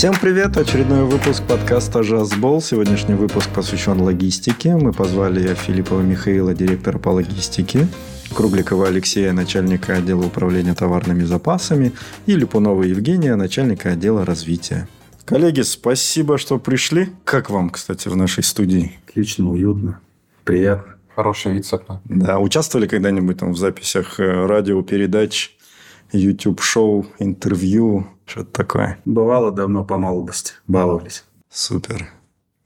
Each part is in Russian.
Всем привет! Очередной выпуск подкаста «Жазбол». Сегодняшний выпуск посвящен логистике. Мы позвали Филиппова Михаила, директора по логистике, Кругликова Алексея, начальника отдела управления товарными запасами, и Липунова Евгения, начальника отдела развития. Коллеги, спасибо, что пришли. Как вам, кстати, в нашей студии? Отлично, уютно, приятно. Хороший вид с окна. Да, участвовали когда-нибудь там в записях э, радиопередач, YouTube-шоу, интервью, что-то такое? Бывало давно по молодости, баловались. Супер.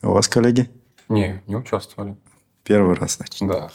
У вас, коллеги? Не, не участвовали. Первый раз, значит. Да.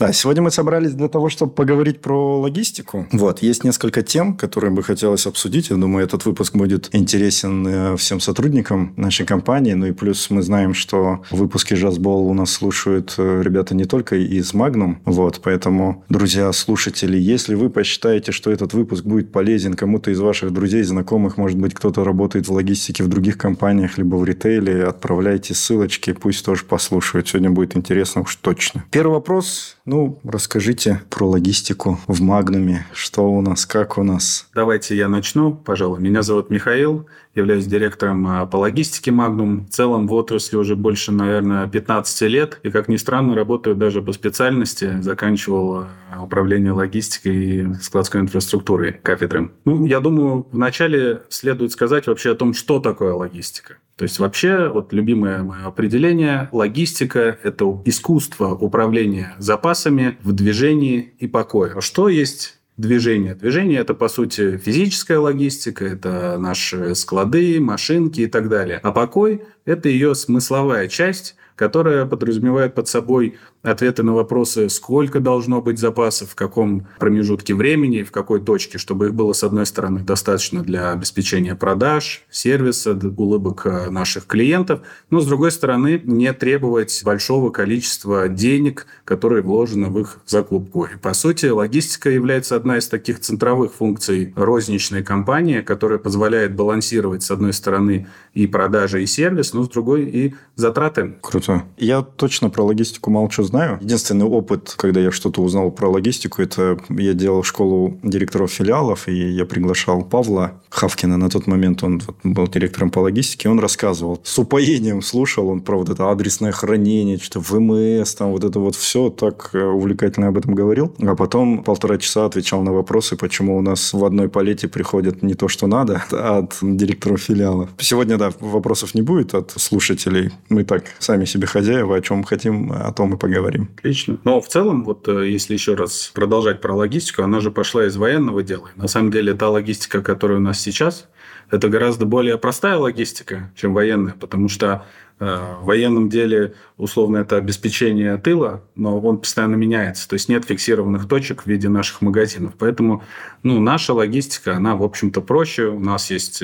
Да, сегодня мы собрались для того, чтобы поговорить про логистику. Вот, есть несколько тем, которые бы хотелось обсудить. Я думаю, этот выпуск будет интересен э, всем сотрудникам нашей компании. Ну и плюс мы знаем, что в выпуске «Жазбол» у нас слушают э, ребята не только из «Магнум». Вот, поэтому, друзья, слушатели, если вы посчитаете, что этот выпуск будет полезен кому-то из ваших друзей, знакомых, может быть, кто-то работает в логистике в других компаниях, либо в ритейле, отправляйте ссылочки, пусть тоже послушают. Сегодня будет интересно уж точно. Первый вопрос. Ну, расскажите про логистику в Магнуме. Что у нас, как у нас? Давайте я начну, пожалуй. Меня зовут Михаил, являюсь директором а, по логистике Магнум. В целом в отрасли уже больше, наверное, 15 лет. И, как ни странно, работаю даже по специальности. Заканчивал а, управление логистикой и складской инфраструктурой кафедры. Ну, я думаю, вначале следует сказать вообще о том, что такое логистика. То есть вообще, вот любимое мое определение, логистика – это искусство управления запасами в движении и покое. А что есть движение. Движение – это, по сути, физическая логистика, это наши склады, машинки и так далее. А покой – это ее смысловая часть, которая подразумевает под собой ответы на вопросы, сколько должно быть запасов, в каком промежутке времени, в какой точке, чтобы их было, с одной стороны, достаточно для обеспечения продаж, сервиса, улыбок э, наших клиентов, но, с другой стороны, не требовать большого количества денег, которые вложены в их закупку. И, по сути, логистика является одна из таких центровых функций розничной компании, которая позволяет балансировать, с одной стороны, и продажи, и сервис, но с другой и затраты. Круто. Я точно про логистику что знаю. Единственный опыт, когда я что-то узнал про логистику, это я делал школу директоров филиалов, и я приглашал Павла Хавкина. На тот момент он был директором по логистике. Он рассказывал, с упоением слушал он про вот это адресное хранение, что ВМС, там вот это вот все так э, увлекательно об этом говорил. А потом полтора часа отвечал на вопросы, почему у нас в одной палете приходят не то, что надо, от директоров филиалов. Сегодня, да, вопросов не будет от слушателей. Мы так сами себе хозяева, о чем хотим, о том и поговорим. Отлично. Но в целом, вот э, если еще раз продолжать про логистику, она же пошла из военного дела. На самом деле, та логистика, которая у нас сейчас, это гораздо более простая логистика, чем военная, потому что э, в военном деле условно это обеспечение тыла, но он постоянно меняется, то есть нет фиксированных точек в виде наших магазинов. Поэтому ну, наша логистика, она, в общем-то, проще. У нас есть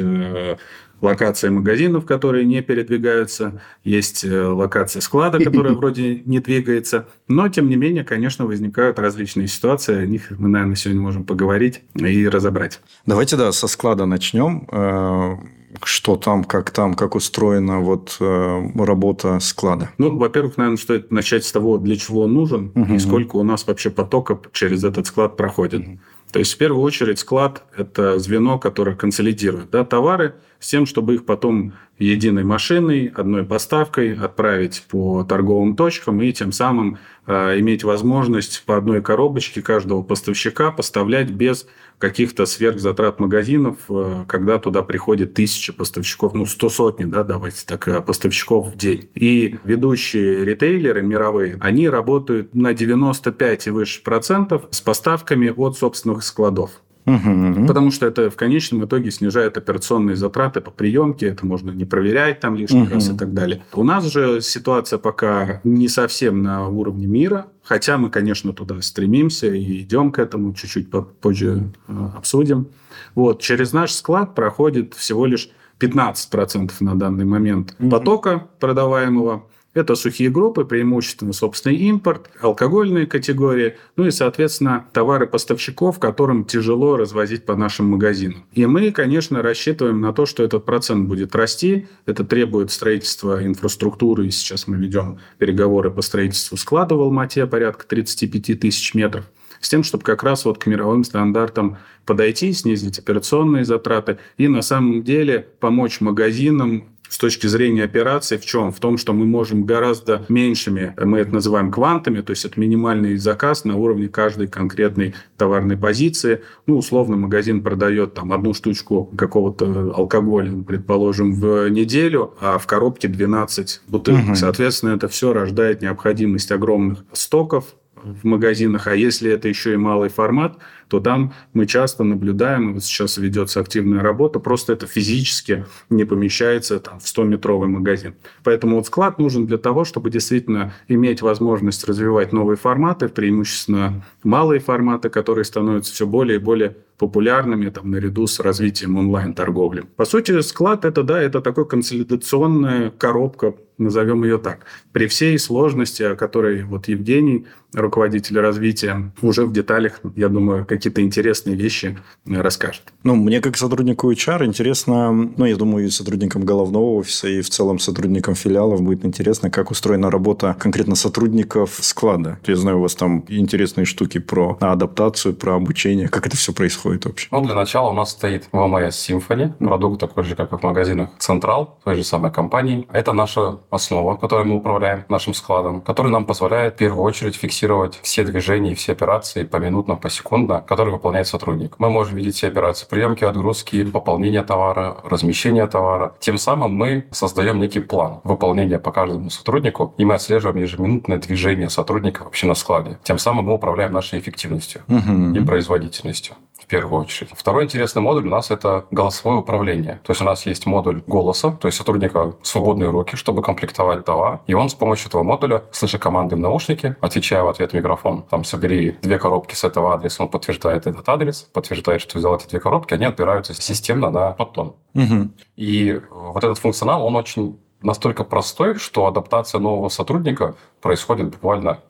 локация магазинов, которые не передвигаются, есть э, локация склада, которая вроде не двигается, но, тем не менее, конечно, возникают различные ситуации, о них мы, наверное, сегодня можем поговорить и разобрать. Давайте, да, со склада начнем. Э, что там, как там, как устроена вот э, работа склада? Ну, во-первых, наверное, стоит начать с того, для чего он нужен угу. и сколько у нас вообще потока через этот склад проходит. Угу. То есть, в первую очередь, склад – это звено, которое консолидирует да, товары с тем, чтобы их потом единой машиной, одной поставкой отправить по торговым точкам и тем самым э, иметь возможность по одной коробочке каждого поставщика поставлять без каких-то сверхзатрат магазинов, э, когда туда приходит тысяча поставщиков, ну, сто сотни, да, давайте так, э, поставщиков в день. И ведущие ритейлеры мировые, они работают на 95 и выше процентов с поставками от собственных складов. Угу. Потому что это в конечном итоге снижает операционные затраты по приемке, это можно не проверять там лишний угу. раз и так далее. У нас же ситуация пока не совсем на уровне мира, хотя мы, конечно, туда стремимся и идем к этому, чуть-чуть позже э, обсудим. Вот, через наш склад проходит всего лишь 15% на данный момент угу. потока продаваемого. Это сухие группы, преимущественно собственный импорт, алкогольные категории, ну и, соответственно, товары поставщиков, которым тяжело развозить по нашим магазинам. И мы, конечно, рассчитываем на то, что этот процент будет расти. Это требует строительства инфраструктуры. И сейчас мы ведем переговоры по строительству склада в Алмате порядка 35 тысяч метров. с тем, чтобы как раз вот к мировым стандартам подойти, снизить операционные затраты и на самом деле помочь магазинам с точки зрения операции в чем? В том, что мы можем гораздо меньшими, мы это называем квантами, то есть это минимальный заказ на уровне каждой конкретной товарной позиции. Ну, условно, магазин продает там одну штучку какого-то алкоголя, предположим, в неделю, а в коробке 12 бутылок. Угу. Соответственно, это все рождает необходимость огромных стоков в магазинах, а если это еще и малый формат – то там мы часто наблюдаем, и вот сейчас ведется активная работа, просто это физически не помещается там, в 100-метровый магазин. Поэтому вот склад нужен для того, чтобы действительно иметь возможность развивать новые форматы, преимущественно малые форматы, которые становятся все более и более популярными там, наряду с развитием онлайн-торговли. По сути, склад это, да, это такой консолидационная коробка, назовем ее так. При всей сложности, о которой вот Евгений, руководитель развития, уже в деталях, я думаю, какие-то интересные вещи расскажет. Ну, мне как сотруднику HR интересно, ну, я думаю, и сотрудникам головного офиса, и в целом сотрудникам филиалов будет интересно, как устроена работа конкретно сотрудников склада. Я знаю, у вас там интересные штуки про адаптацию, про обучение. Как это все происходит? Происходит вообще? Ну, для начала у нас стоит VMS Symphony, продукт такой же, как и в магазинах Централ, той же самой компании. Это наша основа, которой мы управляем нашим складом, который нам позволяет в первую очередь фиксировать все движения и все операции поминутно, посекундно, которые выполняет сотрудник. Мы можем видеть все операции приемки, отгрузки, пополнения товара, размещения товара. Тем самым мы создаем некий план выполнения по каждому сотруднику, и мы отслеживаем ежеминутное движение сотрудника вообще на складе. Тем самым мы управляем нашей эффективностью угу. и производительностью первую очередь. Второй интересный модуль у нас это голосовое управление. То есть у нас есть модуль голоса, то есть сотрудника свободные руки, чтобы комплектовать товар. И он с помощью этого модуля, слыша команды в наушнике, отвечая в ответ микрофон, там, собери две коробки с этого адреса, он подтверждает этот адрес, подтверждает, что взял эти две коробки, они отбираются системно на подтон. Угу. И вот этот функционал, он очень настолько простой, что адаптация нового сотрудника происходит буквально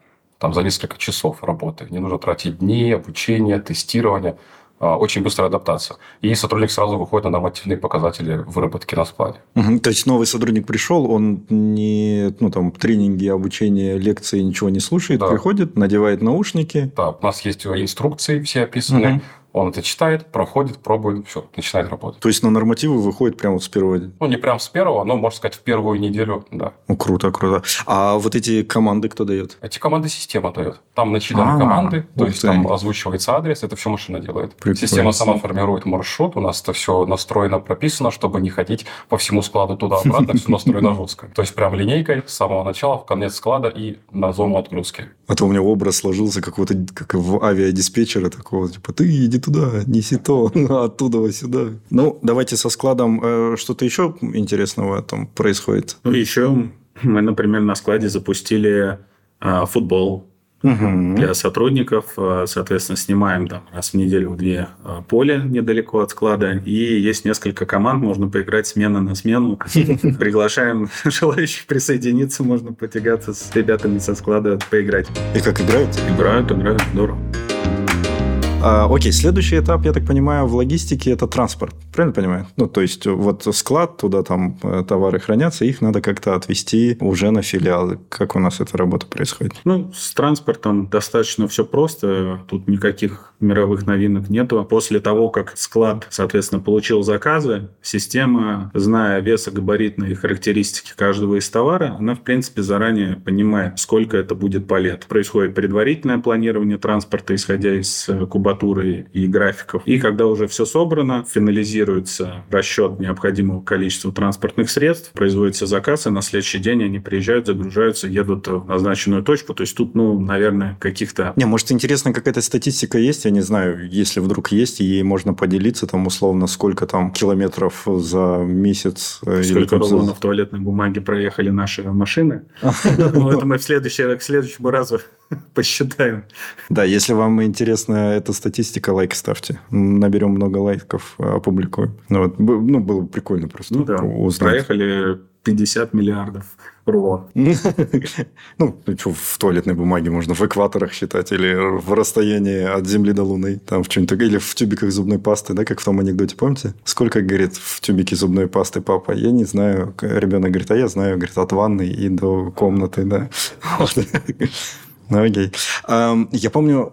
там за несколько часов работы. Не нужно тратить дни, обучение, тестирование. А, очень быстрая адаптация. И сотрудник сразу выходит на нормативные показатели выработки на складе. Угу. То есть новый сотрудник пришел, он не ну, там, тренинги, обучение, лекции, ничего не слушает, да. приходит, надевает наушники. Да, у нас есть инструкции все описаны. Угу. Он это читает, проходит, пробует, все, начинает работать. То есть на нормативы выходит прямо с первого дня? Ну, не прямо с первого, но, можно сказать, в первую неделю, да. Ну, круто, круто. А вот эти команды кто дает? Эти команды система дает. Там начислены команды, то есть там озвучивается адрес, это все машина делает. Прикольно. Система сама формирует маршрут, у нас это все настроено, прописано, чтобы не ходить по всему складу туда-обратно, все настроено жестко. То есть прям линейкой с самого начала в конец склада и на зону отгрузки. А то у меня образ сложился какого-то, как в авиадиспетчера такого, типа, ты иди туда, неси то, оттуда сюда. Ну, давайте со складом э, что-то еще интересного там происходит. Ну, еще мы, например, на складе запустили э, футбол угу. для сотрудников. Э, соответственно, снимаем там раз в неделю две поле недалеко от склада. И есть несколько команд, можно поиграть смена на смену. Приглашаем желающих присоединиться, можно потягаться с ребятами со склада, поиграть. И как играют? Играют, играют, здорово. А, окей, следующий этап, я так понимаю, в логистике – это транспорт. Правильно понимаю? Ну, то есть, вот склад, туда там э, товары хранятся, их надо как-то отвезти уже на филиалы. Как у нас эта работа происходит? Ну, с транспортом достаточно все просто. Тут никаких мировых новинок нету. После того, как склад, соответственно, получил заказы, система, зная весогабаритные характеристики каждого из товара, она, в принципе, заранее понимает, сколько это будет по лет. Происходит предварительное планирование транспорта, исходя из э, куба кубатуры и графиков. И когда уже все собрано, финализируется расчет необходимого количества транспортных средств, производится заказ, и на следующий день они приезжают, загружаются, едут в назначенную точку. То есть тут, ну, наверное, каких-то... Не, может, интересно, какая-то статистика есть, я не знаю, если вдруг есть, и ей можно поделиться, там, условно, сколько там километров за месяц. Э, сколько или, рулонов в туалетной бумаги проехали наши машины. Ну, это мы в следующий, к следующему разу посчитаем. Да, если вам интересна эта статистика, лайк ставьте. Наберем много лайков, опубликуем. Ну, вот, ну было бы прикольно просто ну, да. узнать. Проехали 50 миллиардов рулон. ну, что, в туалетной бумаге можно в экваторах считать, или в расстоянии от Земли до Луны, там в чем-то, или в тюбиках зубной пасты, да, как в том анекдоте, помните? Сколько, говорит, в тюбике зубной пасты папа? Я не знаю. Ребенок говорит, а я знаю, говорит, от ванны и до комнаты, да. Ну, окей. Я помню,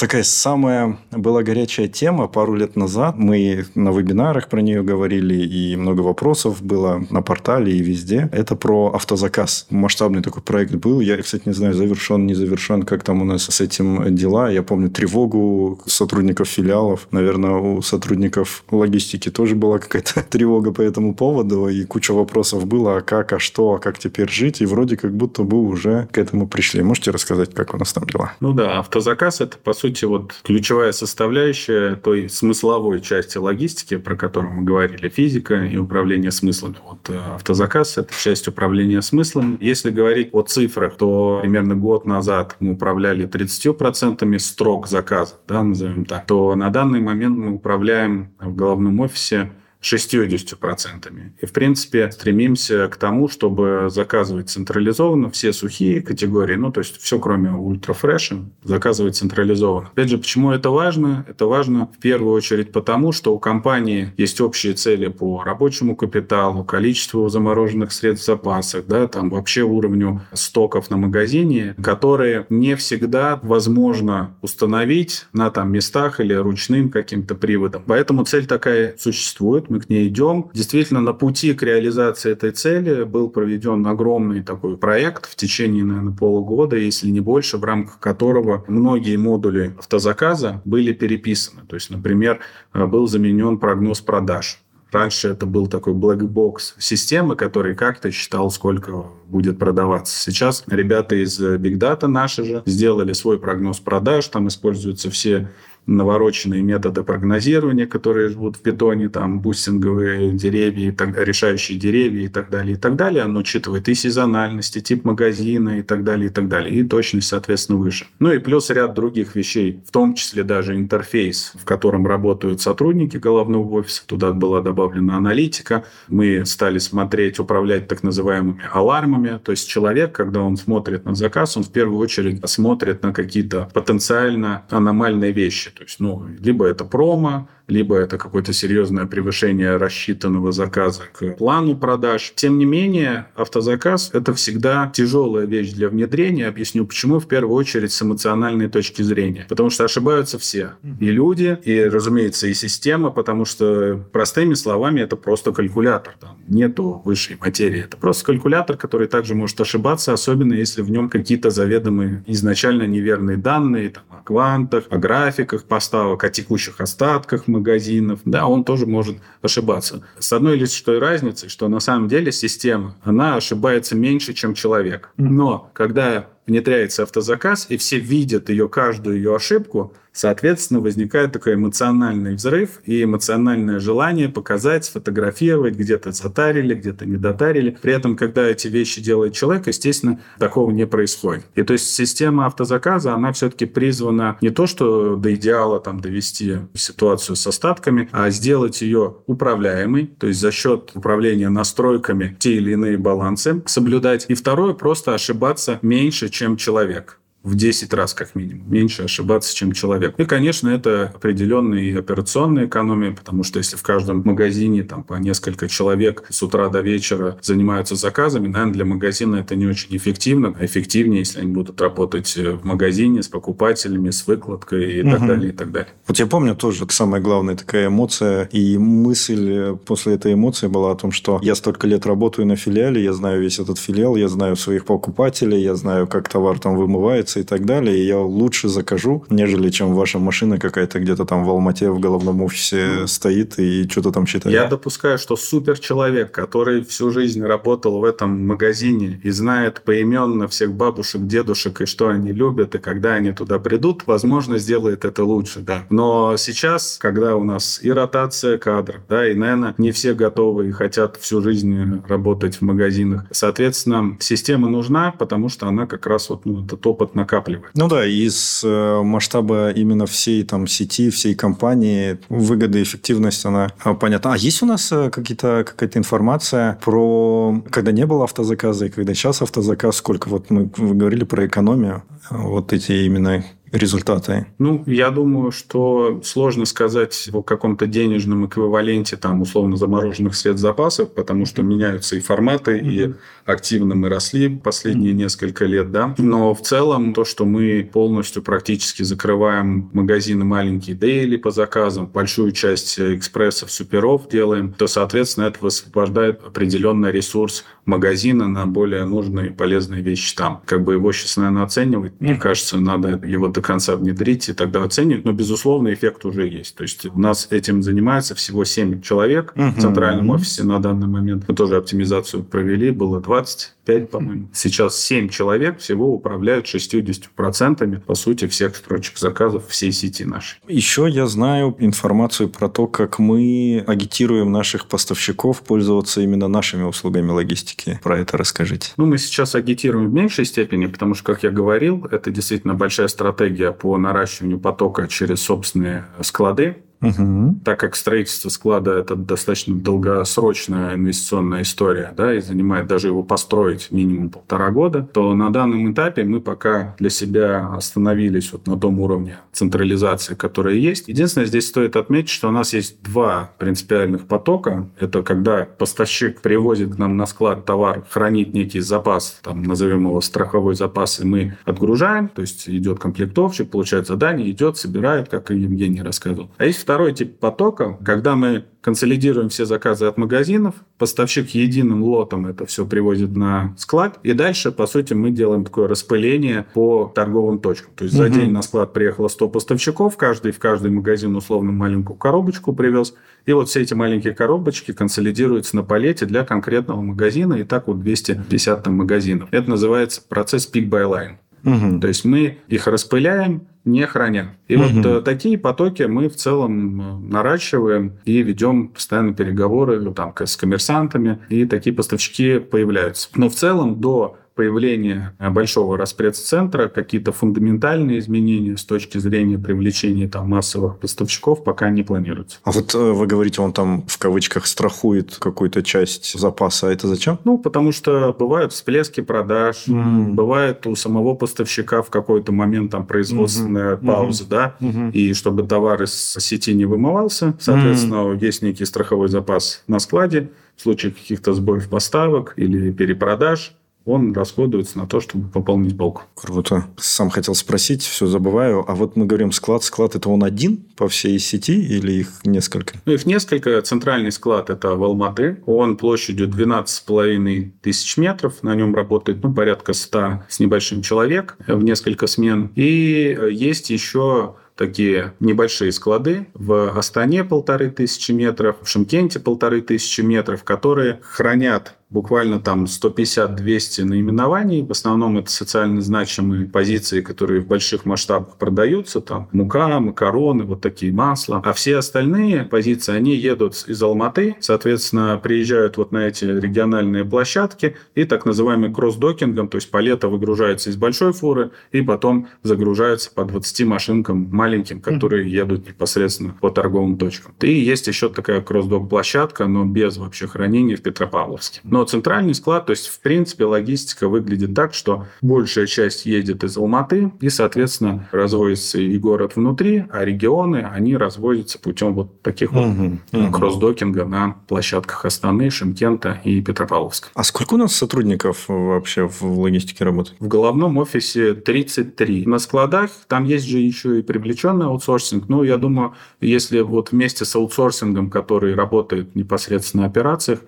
такая самая была горячая тема пару лет назад. Мы на вебинарах про нее говорили, и много вопросов было на портале и везде. Это про автозаказ. Масштабный такой проект был. Я, кстати, не знаю, завершен, не завершен, как там у нас с этим дела. Я помню тревогу сотрудников филиалов. Наверное, у сотрудников логистики тоже была какая-то тревога по этому поводу, и куча вопросов было, а как, а что, а как теперь жить, и вроде как будто бы уже к этому пришли. Можете рассказать, как у нас там дела? Ну да, автозаказ – это, по сути, вот ключевая составляющая той смысловой части логистики, про которую мы говорили, физика и управление смыслами. Вот э, автозаказ – это часть управления смыслом. Если говорить о цифрах, то примерно год назад мы управляли 30% строк заказа, да, назовем так, то на данный момент мы управляем в головном офисе 60%. И, в принципе, стремимся к тому, чтобы заказывать централизованно все сухие категории, ну, то есть все, кроме ультрафреша, заказывать централизованно. Опять же, почему это важно? Это важно в первую очередь потому, что у компании есть общие цели по рабочему капиталу, количеству замороженных средств в запасах, да, там вообще уровню стоков на магазине, которые не всегда возможно установить на там местах или ручным каким-то приводом. Поэтому цель такая существует мы к ней идем. Действительно, на пути к реализации этой цели был проведен огромный такой проект в течение, наверное, полугода, если не больше, в рамках которого многие модули автозаказа были переписаны. То есть, например, был заменен прогноз продаж. Раньше это был такой box системы, который как-то считал, сколько будет продаваться. Сейчас ребята из Big Data наши же сделали свой прогноз продаж, там используются все навороченные методы прогнозирования, которые живут в питоне, там бустинговые деревья, и так, решающие деревья и так далее, и так далее. Оно учитывает и сезональность, и тип магазина, и так далее, и так далее. И точность, соответственно, выше. Ну и плюс ряд других вещей, в том числе даже интерфейс, в котором работают сотрудники головного офиса. Туда была добавлена аналитика. Мы стали смотреть, управлять так называемыми алармами. То есть человек, когда он смотрит на заказ, он в первую очередь смотрит на какие-то потенциально аномальные вещи. То есть, ну, либо это промо, либо это какое-то серьезное превышение рассчитанного заказа к плану продаж. Тем не менее, автозаказ – это всегда тяжелая вещь для внедрения. Объясню почему. В первую очередь с эмоциональной точки зрения. Потому что ошибаются все. И люди, и, разумеется, и система, потому что, простыми словами, это просто калькулятор. Там нету высшей материи. Это просто калькулятор, который также может ошибаться, особенно если в нем какие-то заведомые изначально неверные данные там, о квантах, о графиках поставок, о текущих остатках мы магазинов, да, он тоже может ошибаться. С одной лишь той разницей, что на самом деле система, она ошибается меньше, чем человек. Но когда внедряется автозаказ, и все видят ее, каждую ее ошибку, Соответственно, возникает такой эмоциональный взрыв и эмоциональное желание показать, сфотографировать, где-то затарили, где-то не дотарили. При этом, когда эти вещи делает человек, естественно, такого не происходит. И то есть система автозаказа, она все-таки призвана не то, что до идеала там довести ситуацию с остатками, а сделать ее управляемой, то есть за счет управления настройками те или иные балансы соблюдать. И второе, просто ошибаться меньше, чем человек в 10 раз как минимум. Меньше ошибаться, чем человек. И, конечно, это определенные операционные экономии, потому что если в каждом магазине там по несколько человек с утра до вечера занимаются заказами, наверное, для магазина это не очень эффективно. Эффективнее, если они будут работать в магазине с покупателями, с выкладкой и угу. так далее, и так далее. Вот я помню тоже самая главная такая эмоция и мысль после этой эмоции была о том, что я столько лет работаю на филиале, я знаю весь этот филиал, я знаю своих покупателей, я знаю, как товар там вымывается, и так далее, и я лучше закажу, нежели чем ваша машина какая-то где-то там в Алмате в головном офисе стоит и что-то там считает. Я допускаю, что супер человек, который всю жизнь работал в этом магазине и знает поименно всех бабушек, дедушек и что они любят, и когда они туда придут, возможно, сделает это лучше, да. Но сейчас, когда у нас и ротация кадров, да, и, наверное, не все готовы и хотят всю жизнь работать в магазинах, соответственно, система нужна, потому что она как раз вот ну, этот опыт накапливает. Ну да, из э, масштаба именно всей там сети, всей компании выгода эффективность, она а, понятна. А есть у нас э, какие-то, какая-то информация про, когда не было автозаказа и когда сейчас автозаказ, сколько вот мы вы говорили про экономию, вот эти именно результаты? Ну, я думаю, что сложно сказать о каком-то денежном эквиваленте, там, условно, замороженных средств запасов, потому что меняются и форматы, и активно мы росли последние несколько лет, да. Но в целом то, что мы полностью практически закрываем магазины маленькие дейли по заказам, большую часть экспрессов, суперов делаем, то, соответственно, это высвобождает определенный ресурс магазина на более нужные и полезные вещи там. Как бы его сейчас, наверное, оценивать, мне кажется, надо его до конца внедрить и тогда оценивать. Но, безусловно, эффект уже есть. То есть у нас этим занимается всего 7 человек uh-huh. в центральном офисе на данный момент. Мы тоже оптимизацию провели, было 25, по-моему. Сейчас 7 человек всего управляют 60% по сути всех строчек заказов всей сети нашей. Еще я знаю информацию про то, как мы агитируем наших поставщиков пользоваться именно нашими услугами логистики. Про это расскажите. Ну, мы сейчас агитируем в меньшей степени, потому что, как я говорил, это действительно большая стратегия по наращиванию потока через собственные склады. Угу. Так как строительство склада – это достаточно долгосрочная инвестиционная история, да, и занимает даже его построить минимум полтора года, то на данном этапе мы пока для себя остановились вот на том уровне централизации, которая есть. Единственное, здесь стоит отметить, что у нас есть два принципиальных потока. Это когда поставщик привозит к нам на склад товар, хранит некий запас, там, назовем его страховой запас, и мы отгружаем, то есть идет комплектовщик, получает задание, идет, собирает, как и Евгений рассказывал. А есть второй тип потока, когда мы консолидируем все заказы от магазинов, поставщик единым лотом это все привозит на склад, и дальше, по сути, мы делаем такое распыление по торговым точкам. То есть угу. за день на склад приехало 100 поставщиков, каждый в каждый магазин условно маленькую коробочку привез, и вот все эти маленькие коробочки консолидируются на палете для конкретного магазина, и так вот 250 там магазинов. Это называется процесс line. Угу. То есть мы их распыляем, не храня. И угу. вот э, такие потоки мы в целом э, наращиваем и ведем постоянно переговоры там, с коммерсантами, и такие поставщики появляются. Но в целом до появления большого распредцентра, какие-то фундаментальные изменения с точки зрения привлечения там, массовых поставщиков пока не планируются. А вот э, вы говорите, он там в кавычках страхует какую-то часть запаса. А это зачем? Ну, потому что бывают всплески продаж, mm. бывает у самого поставщика в какой-то момент там производственная mm-hmm. пауза, mm-hmm. да, mm-hmm. и чтобы товар из сети не вымывался, соответственно, mm-hmm. есть некий страховой запас на складе, в случае каких-то сбоев поставок или перепродаж, он расходуется на то, чтобы пополнить полку. Круто. Сам хотел спросить, все забываю. А вот мы говорим склад. Склад это он один по всей сети или их несколько? Ну, их несколько. Центральный склад это в Алматы. Он площадью 12,5 тысяч метров. На нем работает ну, порядка 100 с небольшим человек в несколько смен. И есть еще такие небольшие склады. В Астане полторы тысячи метров, в Шимкенте полторы тысячи метров, которые хранят буквально там 150-200 наименований. В основном это социально значимые позиции, которые в больших масштабах продаются. Там мука, макароны, вот такие масла. А все остальные позиции, они едут из Алматы, соответственно, приезжают вот на эти региональные площадки и так называемый кросс-докингом, то есть палета выгружается из большой фуры и потом загружается по 20 машинкам маленьким, которые едут непосредственно по торговым точкам. И есть еще такая кросс-док площадка, но без вообще хранения в Петропавловске. Но но центральный склад, то есть, в принципе, логистика выглядит так, что большая часть едет из Алматы, и, соответственно, разводится и город внутри, а регионы, они разводятся путем вот таких вот угу, угу. кросс-докинга на площадках Астаны, Шимкента и Петропавловска. А сколько у нас сотрудников вообще в логистике работает? В головном офисе 33. На складах там есть же еще и привлеченный аутсорсинг. Ну, я думаю, если вот вместе с аутсорсингом, который работает непосредственно на операциях,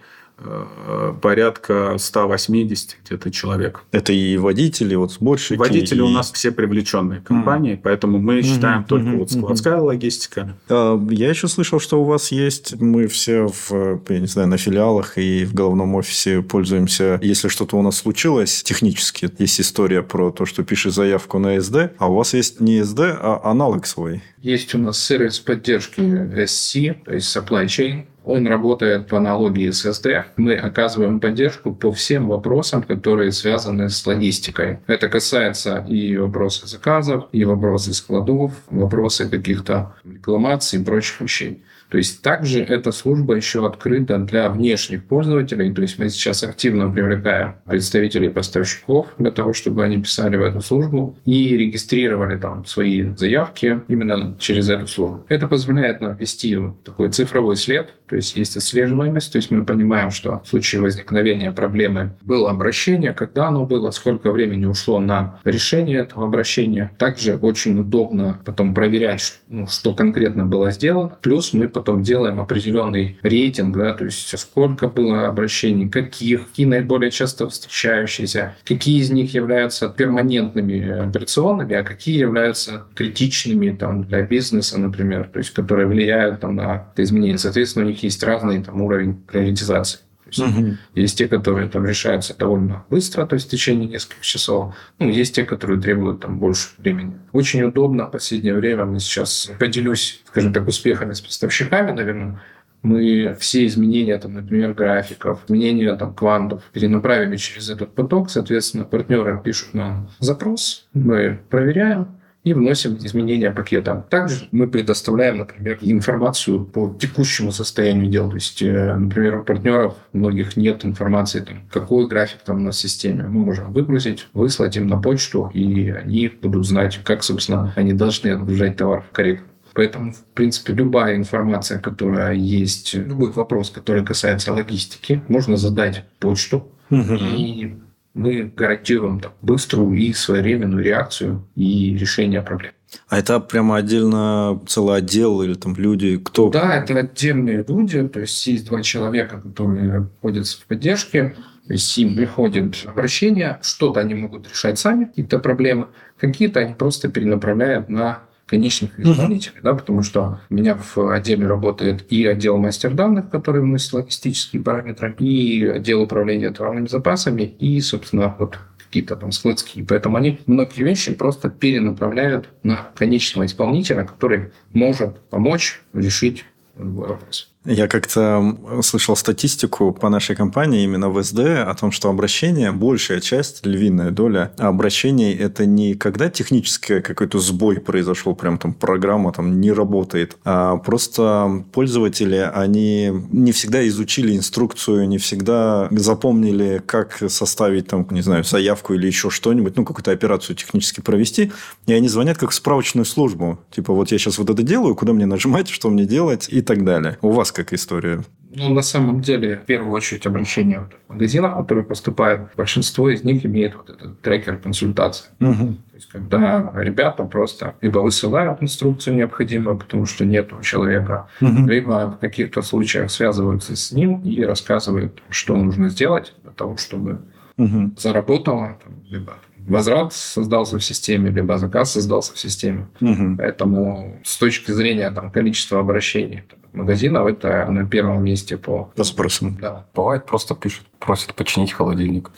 порядка 180 где-то человек. Это и водители, вот сборщики? Водители и... у нас все привлеченные компании, mm. поэтому мы mm-hmm. считаем только mm-hmm. вот складская mm-hmm. логистика. А, я еще слышал, что у вас есть, мы все в, я не знаю, на филиалах и в головном офисе пользуемся, если что-то у нас случилось технически, есть история про то, что пишешь заявку на SD, а у вас есть не SD, а аналог свой. Есть у нас сервис поддержки SC, то есть supply chain, Он работает по аналогии с SD. Мы оказываем поддержку по всем вопросам, которые связаны с логистикой. Это касается и вопросов заказов, и вопросы складов, вопросы каких-то рекламаций и прочих вещей. То есть также эта служба еще открыта для внешних пользователей. То есть мы сейчас активно привлекаем представителей поставщиков для того, чтобы они писали в эту службу и регистрировали там свои заявки именно через эту службу. Это позволяет нам вести такой цифровой след, то есть есть отслеживаемость, то есть мы понимаем, что в случае возникновения проблемы было обращение, когда оно было, сколько времени ушло на решение этого обращения. Также очень удобно потом проверять, ну, что конкретно было сделано. Плюс мы потом делаем определенный рейтинг, да, то есть сколько было обращений, каких, какие наиболее часто встречающиеся, какие из них являются перманентными операционными, а какие являются критичными там, для бизнеса, например, то есть которые влияют там, на это изменение. Соответственно, у них есть разный там, уровень приоритизации. Угу. Есть те, которые там решаются довольно быстро, то есть в течение нескольких часов. Ну, есть те, которые требуют там больше времени. Очень удобно в последнее время. Мы сейчас поделюсь, скажем так, успехами с поставщиками, наверное. Мы все изменения, там, например, графиков, изменения там, квантов перенаправили через этот поток. Соответственно, партнеры пишут нам запрос, мы проверяем, и вносим изменения пакета. Также мы предоставляем, например, информацию по текущему состоянию дел. То есть, э, например, у партнеров многих нет информации, там, какой график там на системе. Мы можем выгрузить, выслать им на почту, и они будут знать, как, собственно, они должны отгружать товар корректно. Поэтому, в принципе, любая информация, которая есть, любой вопрос, который касается логистики, можно задать почту. Угу. И мы гарантируем там, быструю и своевременную реакцию и решение проблем. А это прямо отдельно целый отдел или там люди, кто? Да, это отдельные люди, то есть есть два человека, которые находятся в поддержке, то есть им приходит обращение, что-то они могут решать сами, какие-то проблемы, какие-то они просто перенаправляют на конечных исполнителей, угу. да, потому что у меня в отделе работает и отдел мастер данных, который вносит логистические параметры, и отдел управления товарными запасами, и, собственно, вот какие-то там складские. Поэтому они многие вещи просто перенаправляют на конечного исполнителя, который может помочь решить вопрос. Я как-то слышал статистику по нашей компании именно в СД о том, что обращение, большая часть, львиная доля обращений, это не когда технический какой-то сбой произошел, прям там программа там не работает, а просто пользователи, они не всегда изучили инструкцию, не всегда запомнили, как составить там, не знаю, заявку или еще что-нибудь, ну, какую-то операцию технически провести, и они звонят как в справочную службу. Типа, вот я сейчас вот это делаю, куда мне нажимать, что мне делать и так далее. У вас как история? Ну, на самом деле, в первую очередь, обращения в магазинах, которые поступают, большинство из них имеет вот этот трекер консультации. Угу. То есть, когда ребята просто либо высылают инструкцию необходимую, потому что нет у человека, угу. либо в каких-то случаях связываются с ним и рассказывают, что нужно сделать для того, чтобы угу. заработало, там, либо возврат создался в системе, либо заказ создался в системе. Угу. Поэтому с точки зрения там, количества обращений магазинов, это на первом месте по... По спросам. Да. Бывает, просто пишут, просят починить холодильник.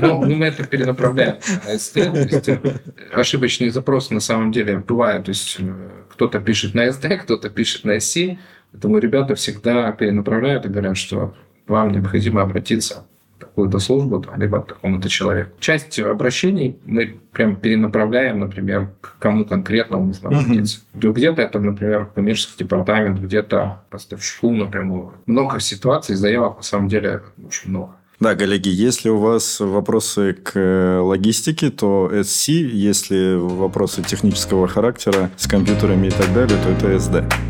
Ну, мы это перенаправляем на СТ. Э, ошибочные запросы на самом деле бывают. То есть э, кто-то пишет на СД, кто-то пишет на СИ. Поэтому ребята всегда перенаправляют и говорят, что вам необходимо обратиться какую-то службу, там, либо к какому-то человеку. Часть обращений мы прям перенаправляем, например, к кому конкретно нужно обратиться. Где-то это, например, коммерческий департамент, где-то поставщику напрямую. Много ситуаций, заявок на самом деле очень много. Да, коллеги, если у вас вопросы к логистике, то SC, если вопросы технического характера с компьютерами и так далее, то это SD.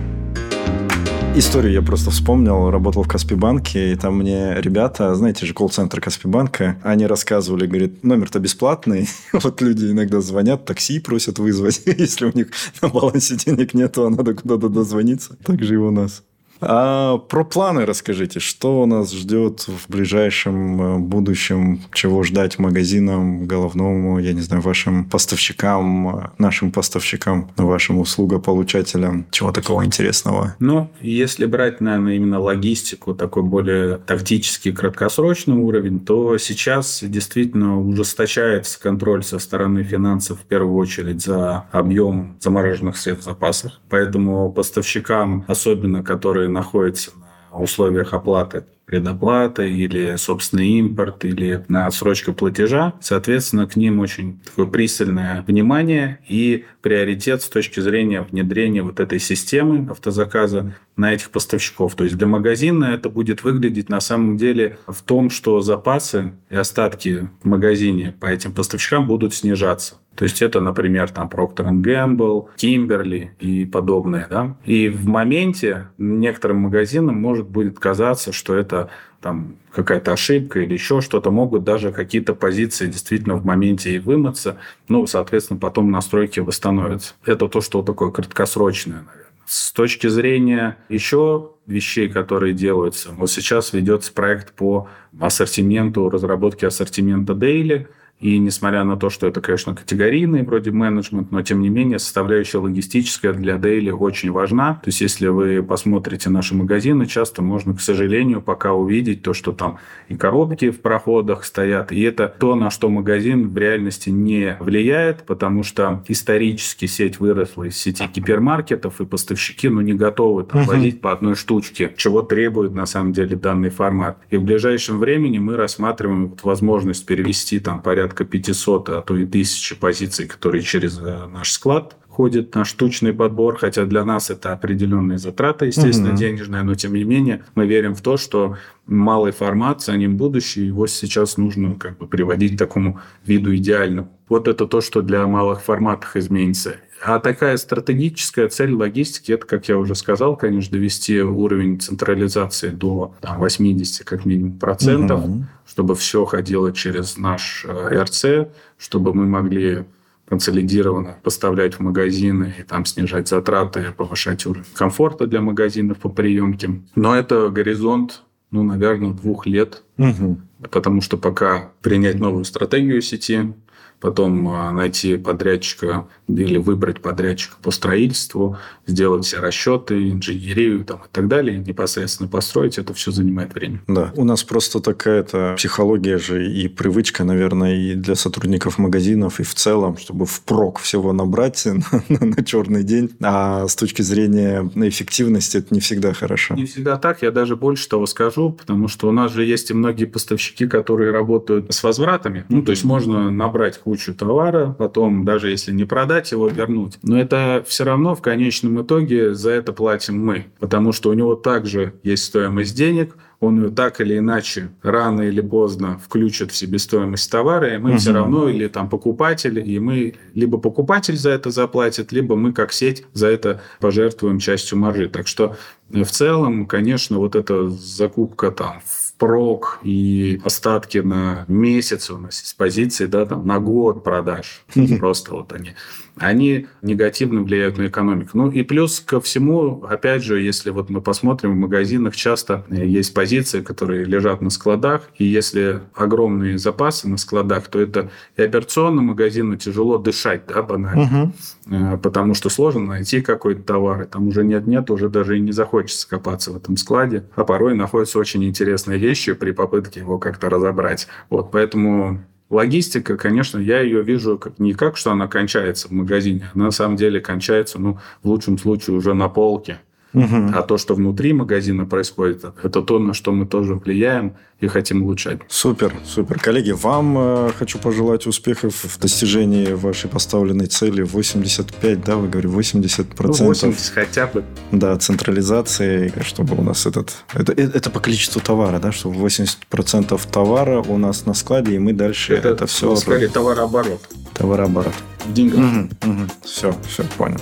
Историю я просто вспомнил. Работал в Каспибанке, и там мне ребята, знаете же, колл-центр Каспибанка, они рассказывали, говорит, номер-то бесплатный. вот люди иногда звонят, такси просят вызвать. Если у них на балансе денег нет, то надо куда-то дозвониться. Так же и у нас. А про планы расскажите. Что у нас ждет в ближайшем э, будущем? Чего ждать магазинам, головному, я не знаю, вашим поставщикам, нашим поставщикам, вашим услугополучателям? Чего такого интересного? Ну, если брать, наверное, именно логистику, такой более тактический, краткосрочный уровень, то сейчас действительно ужесточается контроль со стороны финансов в первую очередь за объем замороженных средств в запасах. Поэтому поставщикам, особенно которые находятся на условиях оплаты предоплата или собственный импорт или на отсрочка платежа. Соответственно, к ним очень такое пристальное внимание и приоритет с точки зрения внедрения вот этой системы автозаказа на этих поставщиков. То есть для магазина это будет выглядеть на самом деле в том, что запасы и остатки в магазине по этим поставщикам будут снижаться. То есть это, например, там Procter Gamble, Kimberly и подобное. Да? И в моменте некоторым магазинам может будет казаться, что это там какая-то ошибка или еще что-то, могут даже какие-то позиции действительно в моменте и вымыться, ну, соответственно, потом настройки восстановятся. Это то, что такое краткосрочное, наверное. С точки зрения еще вещей, которые делаются, вот сейчас ведется проект по ассортименту, разработке ассортимента Daily – и несмотря на то, что это, конечно, категорийный вроде менеджмент, но тем не менее составляющая логистическая для Дейли очень важна. То есть если вы посмотрите наши магазины, часто можно, к сожалению, пока увидеть то, что там и коробки в проходах стоят. И это то, на что магазин в реальности не влияет, потому что исторически сеть выросла из сети гипермаркетов, и поставщики ну, не готовы там, uh-huh. возить по одной штучке, чего требует на самом деле данный формат. И в ближайшем времени мы рассматриваем вот возможность перевести там порядка порядка 500, а то и 1000 позиций, которые через э, наш склад ходят на штучный подбор, хотя для нас это определенные затраты, естественно, угу. денежные, но тем не менее мы верим в то, что малый формат, за ним будущее, его сейчас нужно как бы приводить к такому виду идеальному. Вот это то, что для малых форматов изменится. А такая стратегическая цель логистики, это, как я уже сказал, конечно, довести уровень централизации до там, 80 как минимум процентов, угу. чтобы все ходило через наш э, РЦ, чтобы мы могли консолидированно поставлять в магазины и там снижать затраты, повышать уровень комфорта для магазинов по приемке. Но это горизонт, ну, наверное, двух лет. Угу. Потому что пока принять новую стратегию сети, потом а, найти подрядчика или выбрать подрядчика по строительству, сделать все расчеты, инженерию там, и так далее, непосредственно построить, это все занимает время. Да, у нас просто такая-то психология же и привычка, наверное, и для сотрудников магазинов, и в целом, чтобы впрок всего набрать на, на, на черный день, а с точки зрения эффективности это не всегда хорошо. Не всегда так, я даже больше того скажу, потому что у нас же есть и многие поставщики, которые работают с возвратами, ну, то есть можно набрать кучу товара, потом, даже если не продать его, вернуть. Но это все равно в конечном итоге за это платим мы, потому что у него также есть стоимость денег, он ее так или иначе рано или поздно включит в себестоимость товара, и мы угу. все равно, или там покупатель, и мы либо покупатель за это заплатит, либо мы как сеть за это пожертвуем частью маржи. Так что в целом, конечно, вот эта закупка там в прок и остатки на месяц у нас из позиции, да, там, на год продаж. Просто вот они они негативно влияют на экономику. Ну и плюс ко всему, опять же, если вот мы посмотрим в магазинах, часто есть позиции, которые лежат на складах, и если огромные запасы на складах, то это и операционному магазину тяжело дышать, да, банально. Угу. Потому что сложно найти какой-то товар, и там уже нет-нет, уже даже и не захочется копаться в этом складе, а порой находятся очень интересные вещи при попытке его как-то разобрать. Вот, поэтому Логистика, конечно, я ее вижу как не как, что она кончается в магазине, она на самом деле кончается, ну, в лучшем случае уже на полке. Угу. А то, что внутри магазина происходит, это то, на что мы тоже влияем и хотим улучшать. Супер, супер. Коллеги, вам э, хочу пожелать успехов в достижении вашей поставленной цели 85, да, вы говорите, 80 процентов. Ну, 80 хотя бы. Да, централизации, чтобы у нас этот... Это, э, это по количеству товара, да, чтобы 80 процентов товара у нас на складе, и мы дальше это, это все... Скорее, товарооборот. Товарооборот. В деньгах. Угу, угу. Все, все, понял.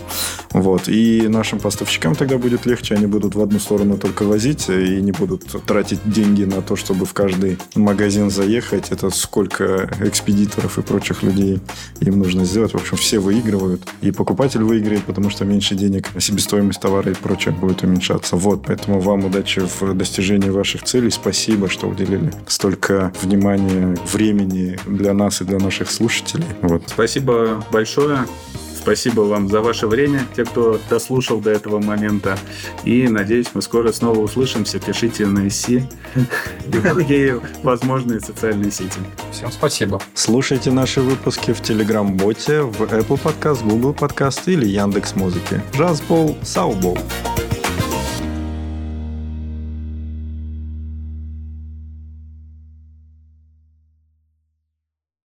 Вот. И нашим поставщикам тогда будет легче, они будут в одну сторону только возить и не будут тратить деньги на то, чтобы в каждый магазин заехать. Это сколько экспедиторов и прочих людей им нужно сделать. В общем, все выигрывают. И покупатель выиграет, потому что меньше денег, себестоимость товара и прочее будет уменьшаться. Вот, поэтому вам удачи в достижении ваших целей. Спасибо, что уделили столько внимания, времени для нас и для наших слушателей. Вот. Спасибо большое. Спасибо вам за ваше время, те, кто дослушал до этого момента. И надеюсь, мы скоро снова услышимся. Пишите на ИСИ и другие возможные социальные сети. Всем спасибо. Слушайте наши выпуски в Telegram-боте, в Apple Podcast, Google Podcast или Яндекс Музыки. Джазбол, Саубол. Саубол.